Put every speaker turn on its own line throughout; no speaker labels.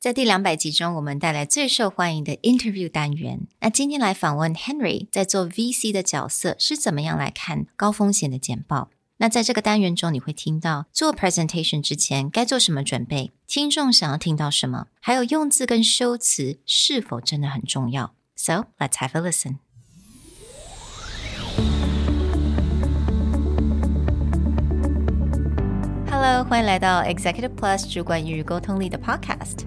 在第两百集中，我们带来最受欢迎的 interview 单元。那今天来访问 Henry，在做 VC 的角色是怎么样来看高风险的简报？那在这个单元中，你会听到做 presentation 之前该做什么准备，听众想要听到什么，还有用字跟修辞是否真的很重要。So let's have a listen. Hello，欢迎来到 Executive Plus 主管与沟通力的 Podcast。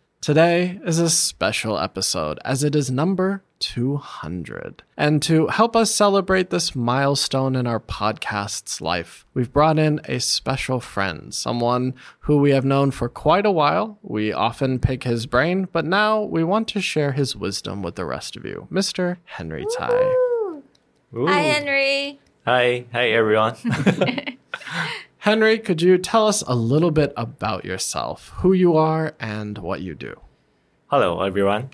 Today is a special episode as it is number 200. And to help us celebrate this milestone in our podcast's life, we've brought in a special friend, someone who we have known for quite a while. We often pick his brain, but now we want to share his wisdom with the rest of you. Mr. Henry Tai.
Hi, Henry.
Hi, hi everyone.
Henry, could you tell us a little bit about yourself, who you are, and what you do?
Hello everyone.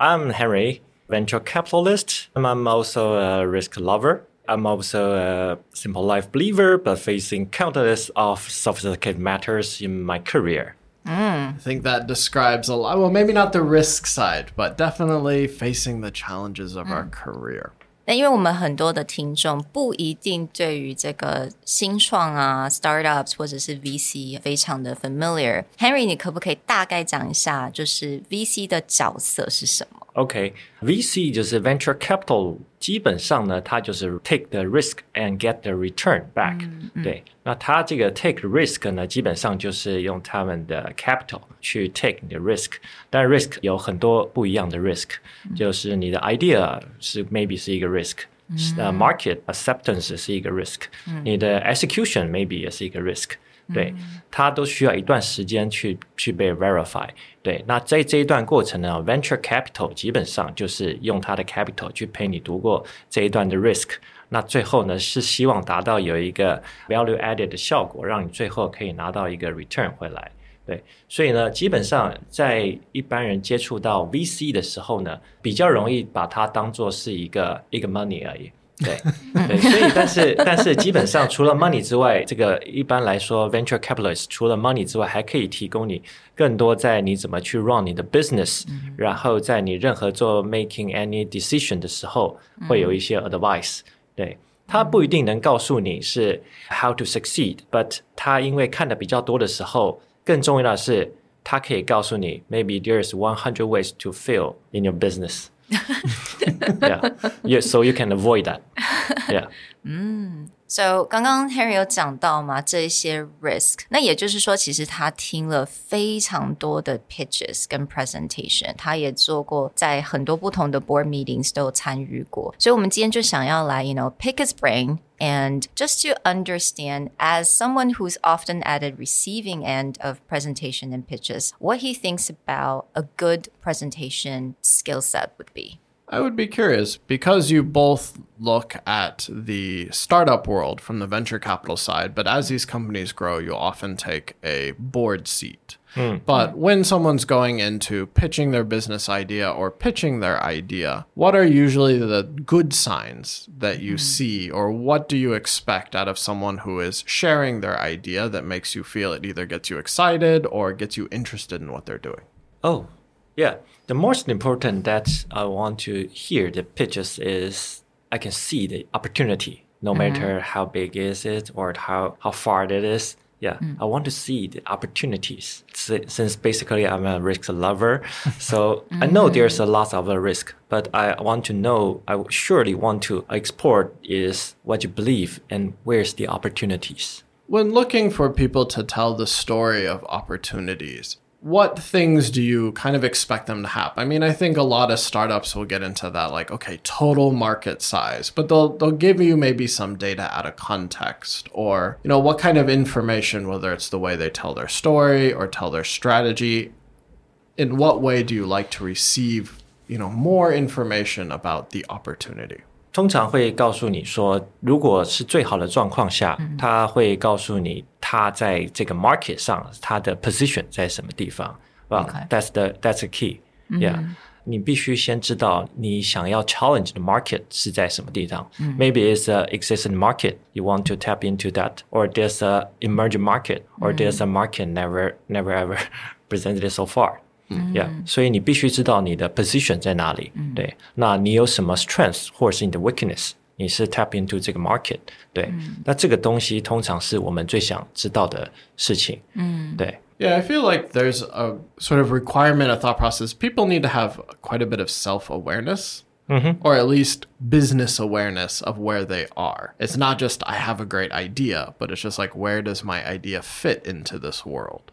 I'm Henry, venture capitalist. I'm also a risk lover. I'm also a simple life believer, but facing countless of sophisticated matters in my career. Mm.
I think that describes a lot. Well, maybe not the risk side, but definitely facing the challenges of our mm. career.
那因为我们很多的听众不一定对于这个新创啊、startups 或者是 VC 非常的 familiar。Henry，你可不可以大概讲一下，就是 VC 的角色是什么
？OK，VC、就是 venture capital，基本上呢，它就是 take the risk and get the return back、对，那它这个 take risk 呢，基本上就是用他们的 capital 去 take 你的 risk。但 risk 有很多不一样的 risk，、就是你的 idea 是 maybe 是一个 risk。呃、market acceptance 是一个 risk，、你的 execution maybe 也是一个 risk， 对，它都需要一段时间去去被 verify。对，那在这一段过程呢，venture capital 基本上就是用它的 capital 去陪你度过这一段的 risk。那最后呢，是希望达到有一个 value added 的效果，让你最后可以拿到一个 return 回来。对，所以呢，基本上在一般人接触到 VC 的时候呢，比较容易把它当做是一个一个 money 而已。对对，所以但是但是基本上除了 money 之外，这个一般来说 venture capitalist 除了 money 之外，还可以提供你更多在你怎么去 run 你的 business，、然后在你任何做 making any decision 的时候，会有一些 advice、对。他不一定能告诉你是 how to succeed，but 他因为看的比较多的时候，更重要的是，他可以告诉你，maybe there's one hundred ways to fail in your business 。 yeah, yeah, so you can avoid that. Yeah. Mm.
So 刚刚 Henry 有讲到嘛，这一些 risk，那也就是说，其实他听了非常多的 pitches 跟 presentation，他也做过，在很多不同的 board meetings 都有参与过。所以，我们今天就想要来，you know pick his brain。And just to understand, as someone who's often at a receiving end of presentation and pitches, what he thinks about a good presentation skill set would be.
I would be curious because you both look at the startup world from the venture capital side, but as these companies grow, you often take a board seat. Hmm. But when someone's going into pitching their business idea or pitching their idea, what are usually the good signs that you hmm. see, or what do you expect out of someone who is sharing their idea that makes you feel it either gets you excited or gets you interested in what they're doing?
Oh, yeah. The most important that I want to hear the pitches is I can see the opportunity, no mm-hmm. matter how big is it or how, how far it is. Yeah, mm. I want to see the opportunities since basically I'm a risk lover. So I know mm-hmm. there's a lot of a risk, but I want to know, I surely want to explore is what you believe and where's the opportunities.
When looking for people to tell the story of opportunities, what things do you kind of expect them to have? I mean, I think a lot of startups will get into that, like, okay, total market size, but they'll they'll give you maybe some data out of context, or you know, what kind of information, whether it's the way they tell their story or tell their strategy. In what way do you like to receive, you know, more information about the opportunity?
通常会告诉你说，如果是最好的状况下，他会告诉你他在这个 market 上他的 position 在什么地方。Well,
Okay.
that's the that's the key. Yeah. 你必须先知道你想要 challenge 的 market 是在什么地方。Maybe it's a existing market you want to tap into that, or there's a emerging market, or there's a market never never ever presented so far. Yeah，所以你必须知道你的 position 在哪里。对，那你有什么 strength 或者是你的 weakness，你是 tap into 这个 market。对，那这个东西通常是我们最想知道的事情。嗯，对。
Yeah, I feel like there's a sort of requirement, a thought process. People need to have quite a bit of self awareness, or at least business awareness of where they are. It's not just, I have a great idea, but it's just like, where does my idea fit into this world?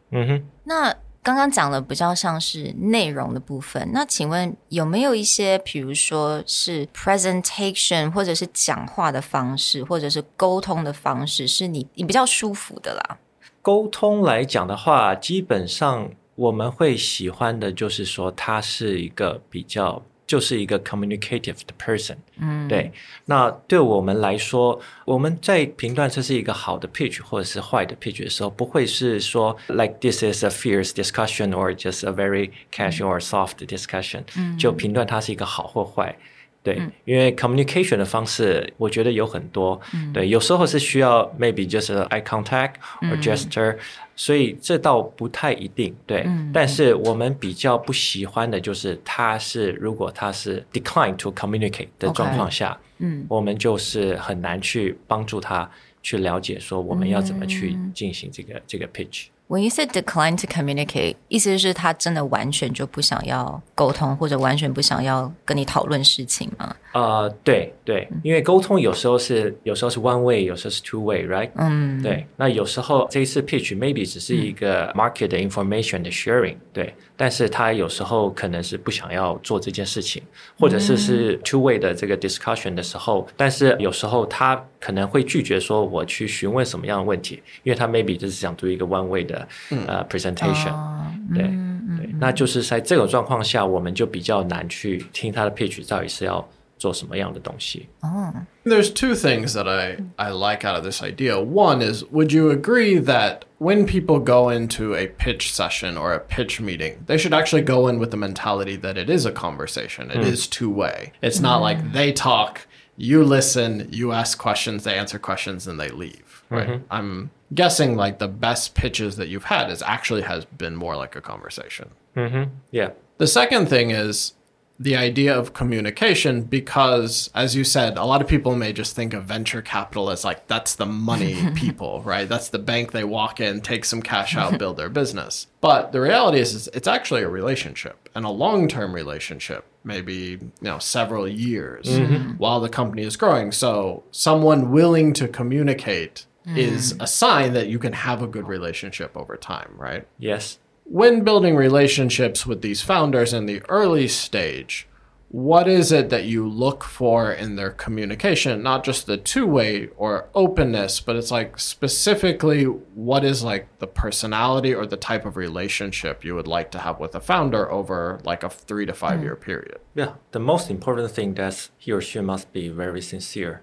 那 刚刚讲了比较像是内容的部分，那请问有没有一些，比如说是 presentation 或者是讲话的方式，或者是沟通的方式，是你你比较舒服的啦？
沟通来讲的话，基本上我们会喜欢的就是说，它是一个比较，就是一个 communicative 的 person。嗯，对。那对我们来说，我们在评断这是一个好的 pitch 或者是坏的 pitch 的时候，不会是说 like this is a fierce discussion or just a very casual or soft discussion，、就评断它是一个好或坏。对，因为 communication 的方式，我觉得有很多。对，有时候是需要 maybe 就是 eye contact or gesture，、 所以这倒不太一定。对，但是我们比较不喜欢的就是他是如果他是 decline to communicate 的状况下，嗯，我们就是很难去帮助他去了解说我们要怎么去进行这个、这个 pitch。
When you said decline to communicate，意思是他真的完全就不想要沟通，或者完全不想要跟你讨论事情吗？
呃，对对，因为沟通有时候是有时候是 one way，有时候是 two way，right？嗯，对。那有时候这一次 pitch maybe 只是一个 market 的 information 的 sharing，对。但是他有时候可能是不想要做这件事情，或者是是 two way 的这个 discussion 的时候，但是有时候他可能会拒绝说我去询问什么样的问题，因为他 maybe 就是想做一个 one way 的呃 presentation，、对对。那就是在这种状况下，我们就比较难去听他的 pitch 到底是要 做什么样的东西。
There's two things that I, I like out of this idea. One is, would you agree that when people go into a pitch session or a pitch meeting, they should actually go in with the mentality that it is a conversation, It is two way. It's not like they talk, you listen, you ask questions, they answer questions, and they leave. Right? I'm guessing like the best pitches that you've had is actually has been more like a conversation.
Yeah.
The second thing is the idea of communication because as you said a lot of people may just think of venture capital as like that's the money people right? That's the bank they walk in take some cash out build their business. But the reality is, is it's actually a relationship and a long-term relationship maybe you know several years mm-hmm. while the company is growing. So someone willing to communicate mm. is a sign that you can have a good relationship over time right?
Yes.
When building relationships with these founders in the early stage, what is it that you look for in their communication? Not just the two way or openness, but it's like specifically what is like the personality or the type of relationship you would like to have with a founder over like a three to five year mm. period.
Yeah. The most important thing that he or she must be very sincere.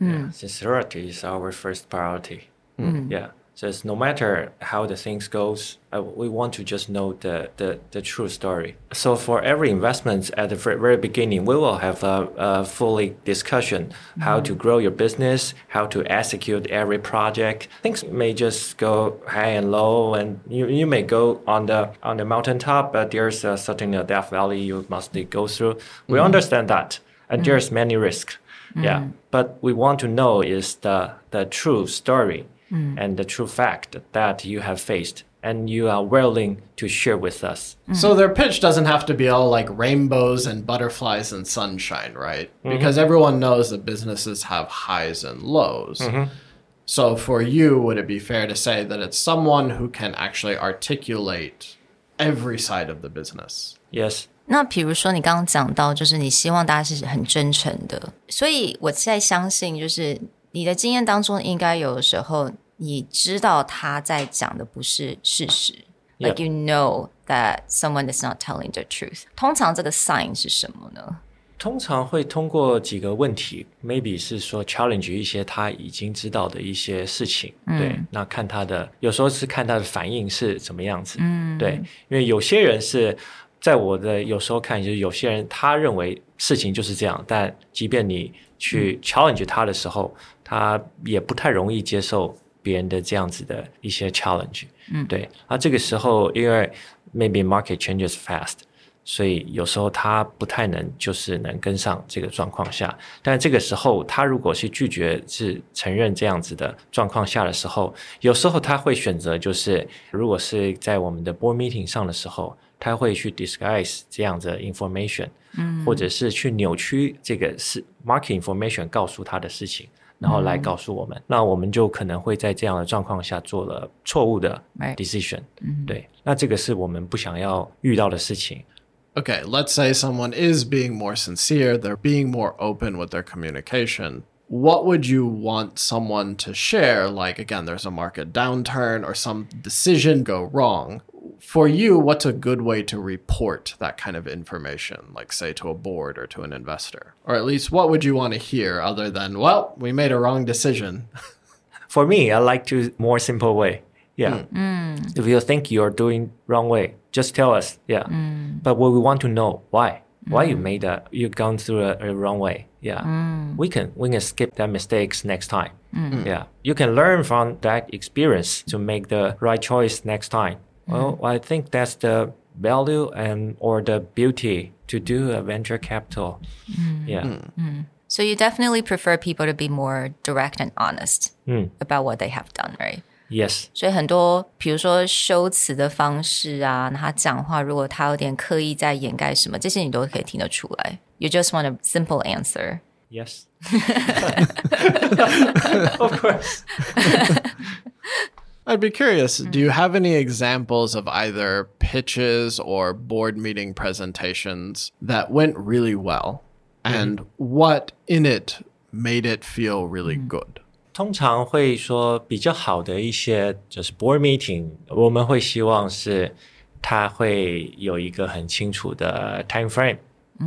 Mm. Yeah. Sincerity is our first priority. Mm. Yeah. It's no matter how the things goes, uh, we want to just know the, the, the true story. So for every investment at the very, beginning, we will have a, a fully discussion how to grow your business, how to execute every project. Things may just go high and low, and you, you may go on the on the mountaintop, but there's a certain uh, Death Valley you must go through. We understand that, and there's many risks. Yeah, but we want to know is the the true story and the true fact that you have faced and you are willing to share with us.
So their pitch doesn't have to be all like rainbows and butterflies and sunshine, right? Because everyone knows that businesses have highs and lows. So for you, would it be fair to say that it's someone who can actually articulate every side of the business?
Yes.
那比如说你刚刚讲到，就是你希望大家是很真诚的，所以我在相信，就是 你的经验当中，应该有的时候你知道他在讲的不是事实 like you know that someone is not telling the truth。通常这个 sign 是什么呢？
通常会通过几个问题，maybe 是说 challenge 一些他已经知道的一些事情，对，那看他的，有时候是看他的反应是怎么样子，嗯，对，因为有些人是在我的有时候看，就是有些人他认为事情就是这样，但即便你去 challenge 他的时候，他也不太容易接受别人的这样子的一些 challenge，嗯，对，而这个时候因为 maybe market changes fast。所以有时候他不太能，就是能跟上这个状况下。但这个时候，他如果是拒绝是承认这样子的状况下的时候，有时候他会选择，就是如果是在我们的 board meeting 上的时候，他会去 disguise 这样子的 information，嗯，或者是去扭曲这个是 market information 告诉他的事情。然后来告诉我们，那我们就可能会在这样的状况下做了错误的
Right.
decision，、对，那这个是我们不想要遇到的事情。
Okay, let's say someone is being more sincere, they're being more open with their communication. What would you want someone to share? Like, again, there's a market downturn or some decision go wrong. For you, what's a good way to report that kind of information, like, say, to a board or to an investor? Or at least, what would you want to hear other than, well, we made a wrong decision?
For me, I like to more simple way. Yeah. Hmm. Hmm. If you think you're doing wrong way, just tell us. Yeah. Hmm. But what we want to know why why you made that you gone through a, a wrong way. Yeah. We can we can skip that mistakes next time. Yeah. You can learn from that experience to make the right choice next time. Well, I think that's the value and or the beauty to do a venture capital. Yeah.
So you definitely prefer people to be more direct and honest about what they have done, right?
Yes.
所以很多，比如说修辞的方式啊，他讲话如果他有点刻意在掩盖什么，这些你都可以听得出来。You just want a simple answer.
Yes. of course.
I'd be curious, do you have any examples of either pitches or board meeting presentations that went really well? And what in it made it feel really good?
通常会说比较好的一些就是 board meeting，我们会希望是它会有一个很清楚的 time frame。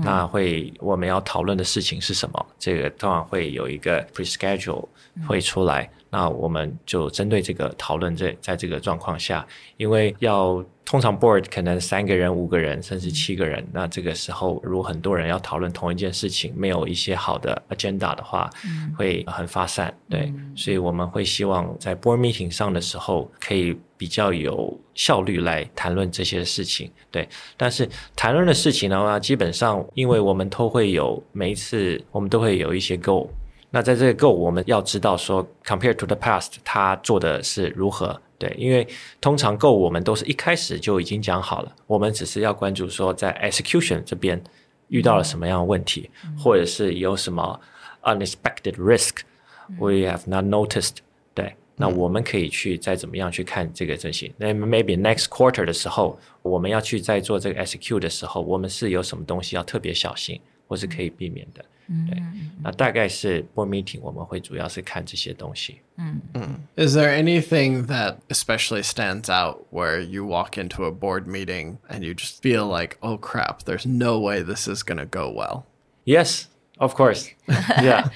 那会我们要讨论的事情是什么？这个通常会有一个 pre-schedule 会出来。 那我们就针对这个讨论这在这个状况下，因为要通常 board 可能三个人、五个人甚至七个人，那这个时候如果很多人要讨论同一件事情，没有一些好的 agenda 的话，会很发散。对，所以我们会希望在 board meeting 上的时候，可以比较有效率来谈论这些事情。对，但是谈论的事情的话，基本上因为我们都会有每一次我们都会有一些 goal。那在这个 goal，我们要知道说，compared to the past，它做的是如何？对，因为通常 goal 我们都是一开始就已经讲好了，我们只是要关注说在 execution 这边遇到了什么样的问题，或者是有什么 unexpected risk we have not noticed。对，那我们可以去再怎么样去看这个这些。那 maybe next quarter 的时候，我们要去再做这个 execute 的时候，我们是有什么东西要特别小心，或是可以避免的。对，那大概是 board meeting 我们会主要是看这些东西。
Is there anything that especially stands out where you walk into a board meeting and you just feel like, oh crap, there's no way this is going to go well?
Yes, of course. Yeah,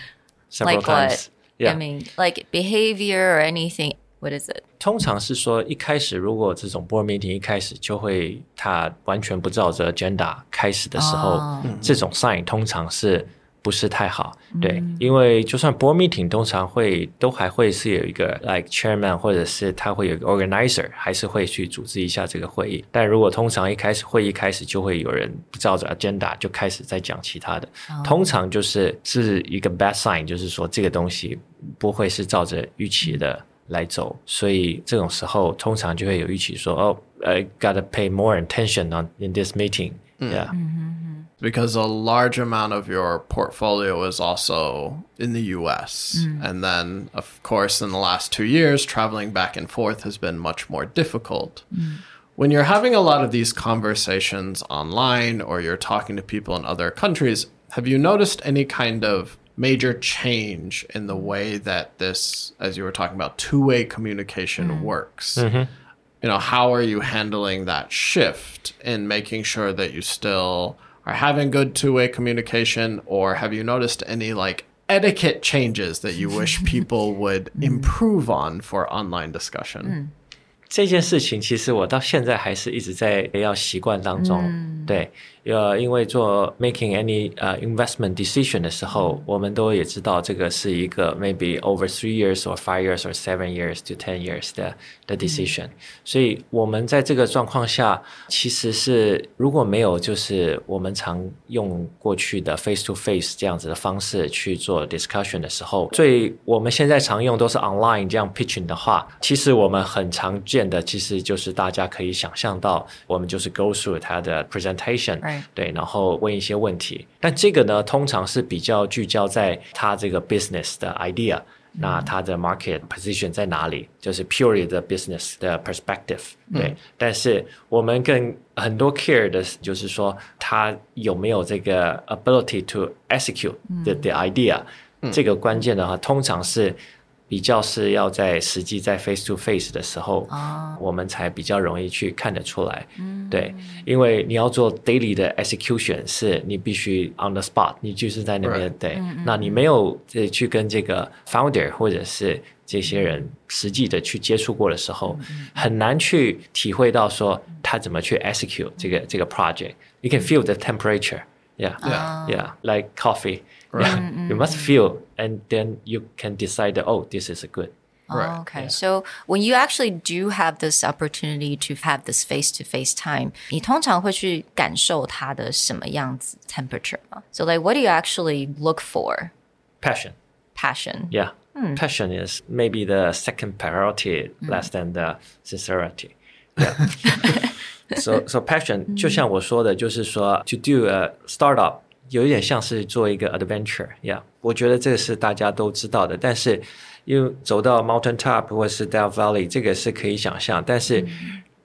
several
Like what?
times. Yeah.
I mean, like behavior or anything. What is it?
通常是说一开始如果这种 board meeting 一开始就会他完全不照着 agenda 开始的时候，这种 sign 通常是 不是太好？对，因为就算 board meeting 通常会都还会是有一个 like chairman 或者是他会有一个 organizer，还是会去组织一下这个会议。但如果通常一开始会议开始就会有人不照着 agenda 就开始在讲其他的，通常就是是一个 bad sign，就是说这个东西不会是照着预期的。来走，所以这种时候通常就会有预期说，哦，I gotta pay more attention on in this meeting，yeah，
because a large amount of your portfolio is also in the US. Mm. And then, of course, in the last two years, traveling back and forth has been much more difficult. Mm. When you're having a lot of these conversations online or you're talking to people in other countries, have you noticed any kind of major change in the way that this, as you were talking about, two way communication mm. works? Mm-hmm. you know how are you handling that shift in making sure that you still are having good two-way communication or have you noticed any like etiquette changes that you wish people would improve on for online discussion
这件事情其实我到现在还是一直在要习惯当中。 对，呃，因为做 making any 呃、investment decision 的时候，我们都也知道这个是一个 maybe over three years or five years or seven years to ten years 的的 decision、所以我们在这个状况下，其实是如果没有就是我们常用过去的 face to face 这样子的方式去做 discussion 的时候，最我们现在常用都是 online 这样 pitching 的话，其实我们很常见的其实就是大家可以想象到，我们就是 go through 它的 presentation，、
Right.
对，然后问一些问题。但这个呢，通常是比较聚焦在它这个 business 的 idea。那它的 market position 在哪里？就是 purely 的 business 的 perspective，对。但是我们更很多 care 的，就是说他有没有这个 ability to execute the the idea、这个关键的话，通常是 比较是要在实际在 face to face 的时候，我们才比较容易去看得出来。嗯对，因为你要做 daily 的 execution，是你必须 on the spot，你就是在那边.对。那你没有呃去跟这个 founder 或者是这些人实际的去接触过的时候，很难去体会到说他怎么去 execute 这个这个 project。You can feel the temperature. Yeah.
Yeah.
Yeah. Like coffee.
Right.
Yeah. You must feel and then you can decide that, oh, this is a good.
Right,
Oh, okay. So when you actually do have this opportunity to have this face to face time, 你通常会去感受它的什么样子 temperature 吗 So like what do you actually look for?
Passion.
Passion.
Yeah. Passion is maybe the second priority less than the sincerity. Yeah. so so passion 就像我说的，就是说 to do a startup 有一点像是做一个 adventure，yeah，我觉得这个是大家都知道的。但是，因为走到 mountain top 或是 Death Valley，这个是可以想象。但是，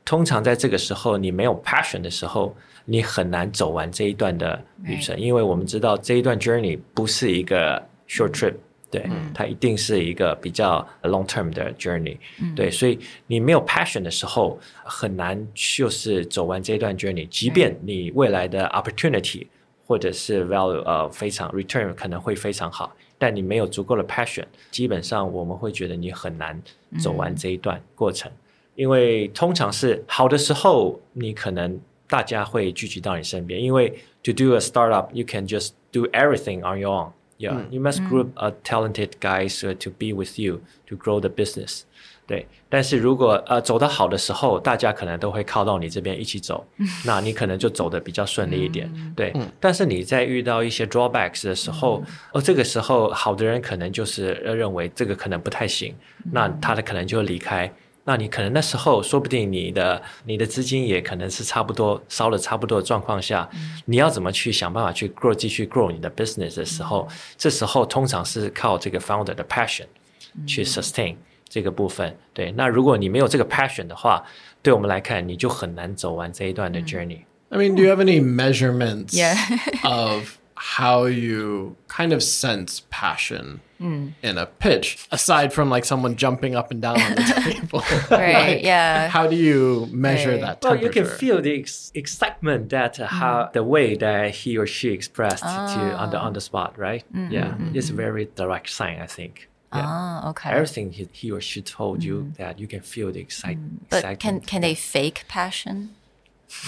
通常在这个时候，你没有 passion 的时候，你很难走完这一段的旅程，因为我们知道这一段 journey 不是一个 short trip。对，它一定是一个比较 long term 的 journey，、对，所以你没有 passion 的时候，很难就是走完这一段 journey。即便你未来的 opportunity 或者是 value 呃非常 return 可能会非常好，但你没有足够的 passion，基本上我们会觉得你很难走完这一段过程，因为通常是好的时候，你可能大家会聚集到你身边，因为 to do a startup you can just do everything on your own。Yeah, you must group a talented guys uh, to be with you to grow the business. 对，但是如果呃走得好的时候，大家可能都会靠到你这边一起走，那你可能就走得比较顺利一点。对，但是你在遇到一些 drawbacks 的时候，哦，这个时候好的人可能就是呃认为这个可能不太行，那他的可能就会离开。那你可能那时候说不定你的你的资金也可能是差不多烧了差不多的状况下，你要怎么去想办法去 grow 继续 grow 你的 business 的时候，这时候通常是靠这个 founder 的 passion 去 sustain 这个部分。对，那如果你没有这个 passion 的话，对我们来看你就很难走完这一段的 journey。
I mean, do you have any measurements
Yeah.
of how you kind of sense passion in a pitch, aside from like someone jumping up and down on the table?
Right,
Like,
yeah.
How do you measure
Right.
that
Well,
temperature?
you can feel the ex- excitement that uh, how the way that he or she expressed to on the on the spot, right? Yeah, it's a very direct sign, I think. yeah.
Ah, okay.
Everything he, he or she told you mm. that you can feel the excite, mm.
But
excitement.
can can they fake passion?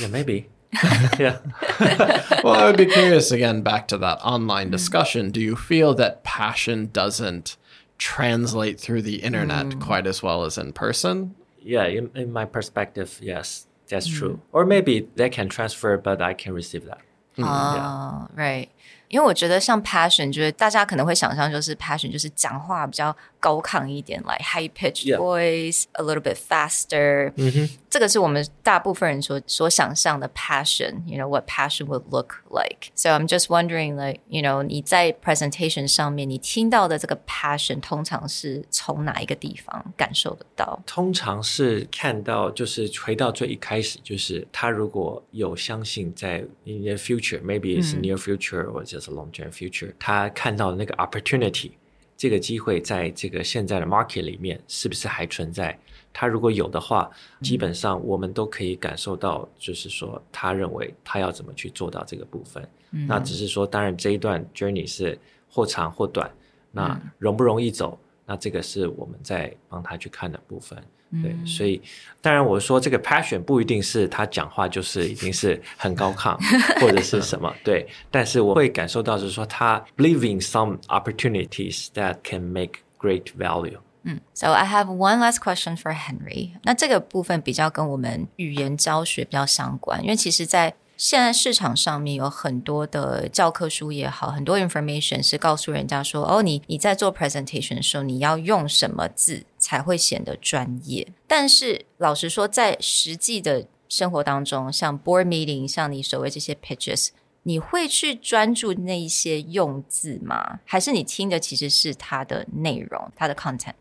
yeah, maybe. yeah.
well, I would be curious again back to that online mm. discussion. Do you feel that passion doesn't translate through the internet quite as well as in person?
Yeah, in, in my perspective, yes, that's true. Or maybe they can transfer, but I can receive that.
Oh, right. 因为我觉得像 passion，就是大家可能会想象就是 passion 就是讲话比较高亢一点，like high pitched
Yeah.
voice, a little bit faster。嗯哼，这个是我们大部分人所所想象的 passion。You know what passion would look like. So I'm just wondering, like you know，你在 presentation 上面你听到的这个 passion 通常是从哪一个地方感受得到？
通常是看到，就是回到最一开始，就是他如果有相信在 in the future，maybe it's near future or just a long term future，他看到的那个 opportunity， 这个机会在这个现在的 market 里面是不是还存在？他如果有的话，基本上我们都可以感受到，就是说他认为他要怎么去做到这个部分。那只是说，当然这一段 journey 是或长或短，那容不容易走？那这个是我们在帮他去看的部分。对，所以当然我说这个 passion 不一定是他讲话就是已经是很高亢或者是什么，对，但是我会感受到是说他 believe in some opportunities that can make great value。
嗯 So I have one last question for Henry。那这个部分比较跟我们语言教学比较相关，因为其实，在现在市场上面有很多的教科书也好，很多 information 是告诉人家说，哦，你你在做 presentation 的时候，你要用什么字才会显得专业。但是老实说，在实际的生活当中，像 board meeting，像你所谓这些 pitches。你会去专注那一些用字吗？还是你听的其实是它的内容，它的 content？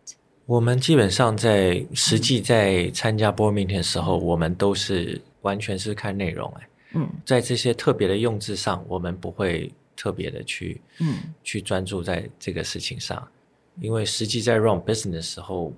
我们基本上在实际在参加 board meeting 的时候，我们都是完全是看内容、哎，
嗯，
在这些特别的用字上，我们不会特别的去，
嗯，
去专注在这个事情上，因为实际在 run business 的时候，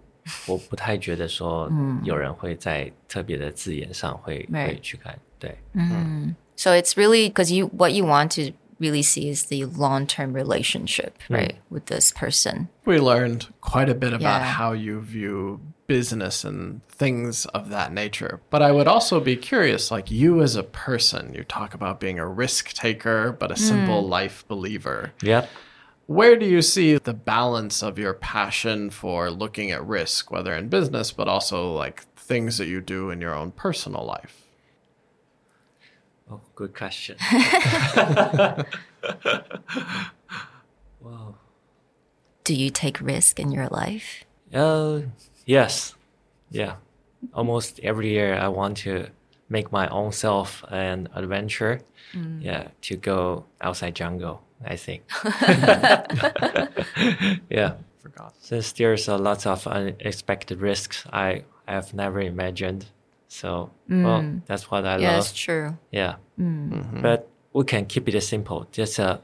我不太觉得说，有人会在特别的字眼上会、
Right
会去看，对，嗯。
So it's really because you what you want to really see is the long term relationship, hmm. right, with this person.
We learned quite a bit about
Yeah.
how you view business and things of that nature. But I would also be curious like you as a person, you talk about being a risk taker, but a simple hmm. life believer.
yeah.
Where do you see the balance of your passion for looking at risk, whether in business, but also like things that you do in your own personal life?
Oh, good question. wow.
Do you take risk in your life?
Uh, yes. Yeah. Almost every year I want to make my own self an adventure. Yeah, to go outside jungle, I think. yeah.
Forgot.
Since there's a lot of unexpected risks I have never imagined. So, well, mm. that's what I
Yeah,
love.
it's true.
Yeah. Mm. Mm-hmm. But we can keep it simple. Just a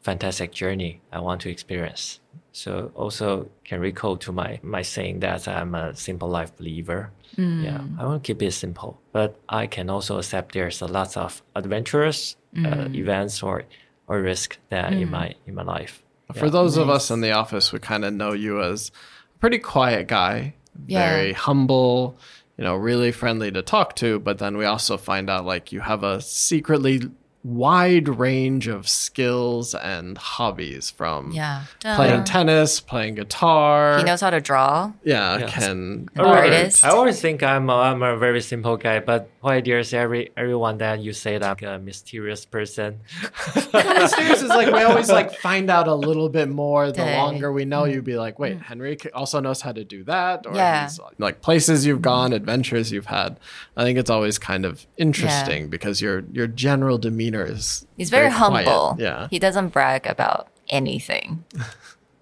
fantastic journey I want to experience. So also can recall to my, my saying that I'm a simple life believer. Mm. Yeah, I want to keep it simple. But I can also accept there's a lot of adventurous uh, events or or risk that in my in my life.
For those of us in the office, we kind of know you as a pretty quiet guy,
Yeah.
very humble, you know, really friendly to talk to. But then we also find out like you have a secretly wide range of skills and hobbies from
Yeah.
playing tennis, playing guitar.
He knows how to draw.
yeah,
Yes.
can
An artist.
I always think I'm a, I'm a very simple guy, but why there's every everyone that you say that I'm a mysterious person.
Mysterious is like we always like find out a little bit more the
Okay.
longer we know mm-hmm. you. Be like, wait, mm-hmm. Henry also knows how to do that, or
Yeah.
he's, like places you've gone, adventures you've had. I think it's always kind of interesting because your your general demeanor is
He's very,
quiet.
humble.
Yeah,
He doesn't brag about anything.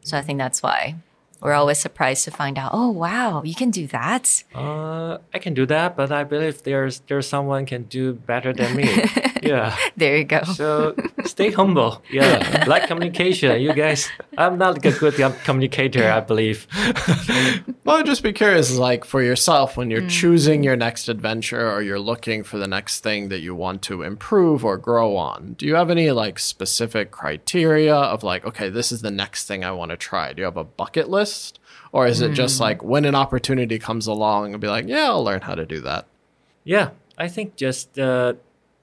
so I think that's why we're always surprised to find out, oh wow, you can do that.
Uh, I can do that, but I believe there's there's someone can do better than me. yeah.
There you go.
So stay humble. Yeah. like communication. You guys, I'm not a good communicator, I believe.
Well, I'd just be curious, like for yourself, when
Mm.
you're choosing your next adventure or you're looking for the next thing that you want to improve or grow on, do you have any like specific criteria of like, okay, this is the next thing I want to try? Do you have a bucket list? Or is it
Mm.
just like when an opportunity comes along and be like, yeah, I'll learn how to do that?
Yeah, I think just uh,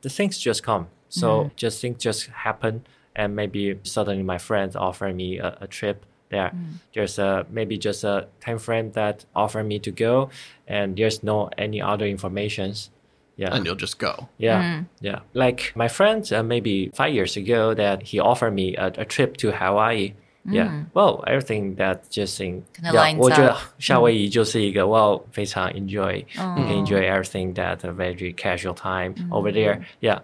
the things just come. So mm-hmm. just things just happen, and maybe suddenly my friends offer me a, a trip. There, mm. there's a maybe just a time frame that offer me to go, and there's no any other informations. Yeah.
and you'll just go.
Yeah, mm-hmm. yeah. Like my friend, uh, maybe five years ago, that he offered me a, a trip to Hawaii. Yeah, well, everything that just in
Kinda
yeah,
lines
我觉得
up.
夏威夷就是一个 well 非常 enjoy, you can enjoy everything that a very casual time over there. Yeah,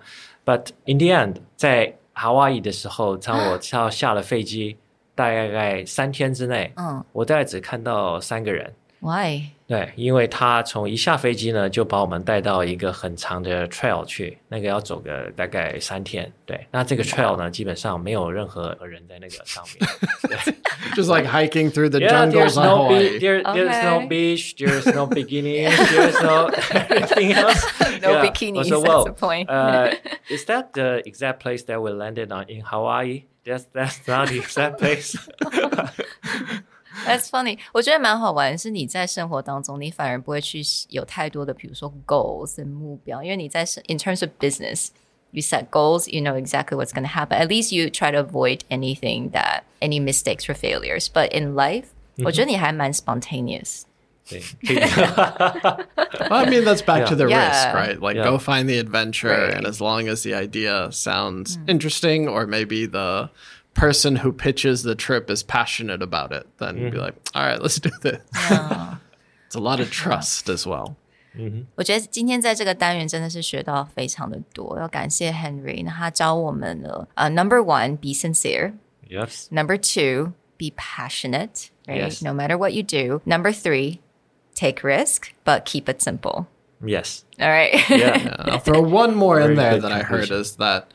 but in the end，在 Hawaii 的时候，当我下下了飞机，大概三天之内，
嗯
我大概只看到三个人。
Why？
对，因为他从一下飞机呢，就把我们带到一个很长的 trail 去，那个要走个大概三天。对，那这个 trail 呢，基本上没有任何人在那个上面。对
Just like hiking through the
Yeah,
jungles
there's
on
no
Hawaii.
beach. There, There's no
Okay.
beach. There's no bikini. There's no everything else.
No
Yeah.
bikinis,
So,
that's
well,
the point.
uh, is that the exact place that we landed on in Hawaii? That's that's not the exact place.
That's funny，我觉得蛮好玩，是你在生活当中，你反而不会去有太多的，比如说 goals 和目标，因为你在 in terms of business。You set goals, you know exactly what's going to happen. At least you try to avoid anything that any mistakes or failures. But in life, 我觉得你还蛮 spontaneous.
对，
Well, I mean, that's back to the
Yeah.
risk, right? Like,
Yeah.
go find the adventure,
Right.
and as long as the idea sounds interesting, or maybe the person who pitches the trip is passionate about it, then be like, all right, let's do this. it's a lot of trust as well.
我觉得今天在这个单元真的是学到非常的多，要感谢 Henry，那他教我们了。呃、n u m b e r one, be sincere.
yes.
Number two, be passionate. Right?
Yes.
No matter what you do. Number three, take risk, but keep it simple.
Yes.
All right.
Yeah.
Uh, I'll throw one more in
Very
there
good
that I heard
conclusion.
is that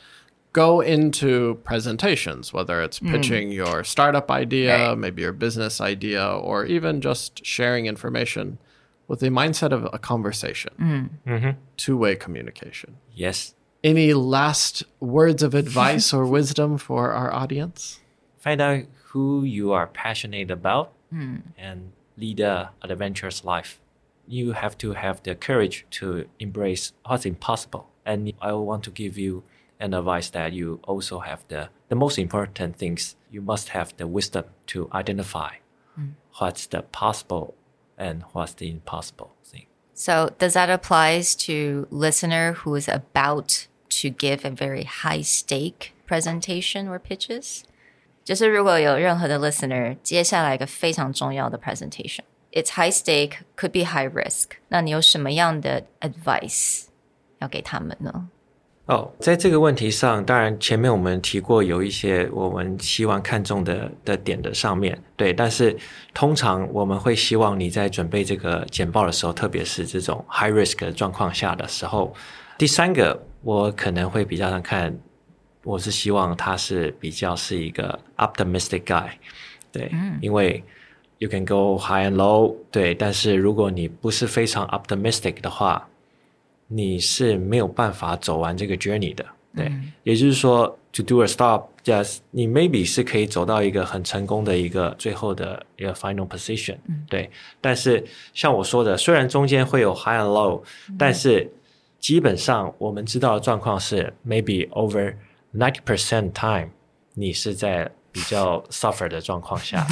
go into presentations, whether it's hmm. pitching your startup idea,
Right.
maybe your business idea, or even just sharing information with the mindset of a conversation, hmm. mm-hmm. two way communication.
Yes.
Any last words of advice or wisdom for our audience?
Find out who you are passionate about hmm. and lead a an adventurous life. You have to have the courage to embrace what's impossible. And I want to give you an advice that you also have the the most important things. You must have the wisdom to identify what's the possible and what's the impossible thing.
so does that applies to listener who is about to give a very high stake presentation or pitches? 就是如果有任何的 listener 接下来一个非常重要的 presentation，it's high stake, could be high risk。那你有什么样的 advice 要给他们呢？
哦，在这个问题上，当然前面我们提过有一些我们希望看重的的点的上面，对，但是通常我们会希望你在准备这个简报的时候，特别是这种 high risk 的状况下的时候，第三个我可能会比较想看，我是希望他是比较是一个 optimistic guy，对，因为 you can go high and low，对，但是如果你不是非常 optimistic 的话，你是没有办法走完这个 journey 的，对，也就是说，to do a stop，just 你 maybe 是可以走到一个很成功的一个最后的一个 final position，、对，但是像我说的，虽然中间会有 high and low，、但是基本上我们知道的状况是 maybe over ninety percent time 你是在比较 suffer 的状况下，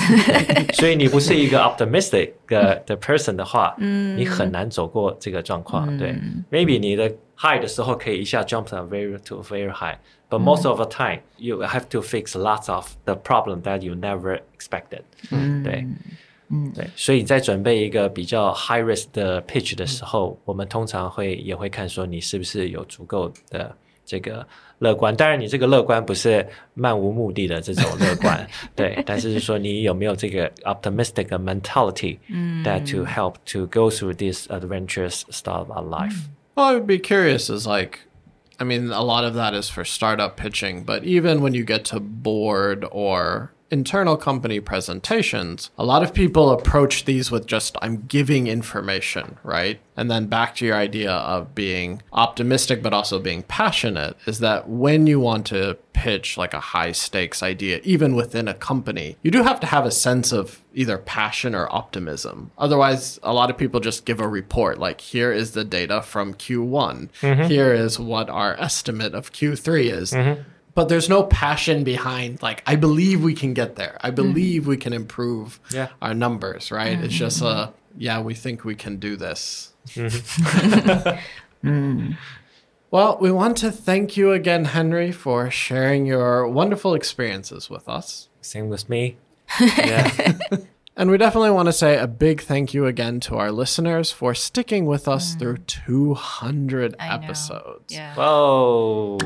所以你不是一个 optimistic 的的 person 的话，你很难走过这个状况。对，maybe 你的 high 的时候可以一下 jump very to very high，but most of the time you have to fix lots of the problem that you never expected。对。对，所以在准备一个比较 high risk 的 pitch 的时候，我们通常会也会看说你是不是有足够的这个乐观。当然，你这个乐观不是漫无目的的这种乐观，对，但是是说你有没有这个 optimistic mentality that to help to go through this adventurous style of life。
Well, I would be curious is like, I mean, a lot of that is for startup pitching, but even when you get to board or internal company presentations, a lot of people approach these with just, I'm giving information, right? And then back to your idea of being optimistic, but also being passionate is that when you want to pitch like a high stakes idea, even within a company, you do have to have a sense of either passion or optimism. Otherwise, a lot of people just give a report like, here is the data from Q1, mm-hmm. Here is what our estimate of Q3 is. Mm-hmm. But there's no passion behind, like, I believe we can get there. I hmm. believe we can improve
Yeah.
our numbers, right? It's just a, mm-hmm. yeah, we think we can do this. Mm-hmm. Mm. Well, we want to thank you again, Henry, for sharing your wonderful experiences with us.
Same with me. Yeah.
And we definitely want to say a big thank you again to our listeners for sticking with us mm. through 200
Mm. I know.
episodes.
Yeah.
Whoa.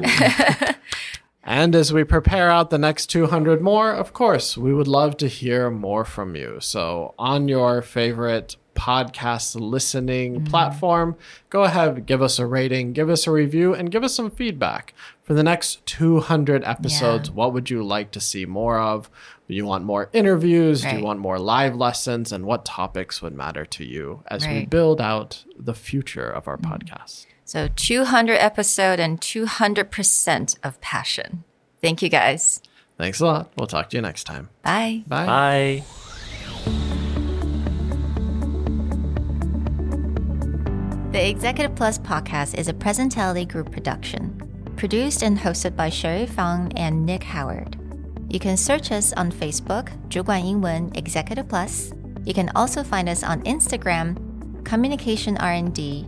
And as we prepare out the next 200 more, of course, we would love to hear more from you. So, on your favorite podcast listening mm-hmm. platform, go ahead, give us a rating, give us a review, and give us some feedback. For the next 200 episodes,
Yeah.
what would you like to see more of? Do you want more interviews? Do you want more live lessons? And what topics would matter to you as we build out the future of our mm-hmm. podcast?
So 200 episode and 200% of passion. Thank you guys.
Thanks a lot. We'll talk to you next time.
Bye.
Bye.
Bye.
The Executive Plus podcast is a Presentality Group production, produced and hosted by Sherry Fang and Nick Howard. You can search us on Facebook, 主管英文 Executive Plus. You can also find us on Instagram, Communication R&D,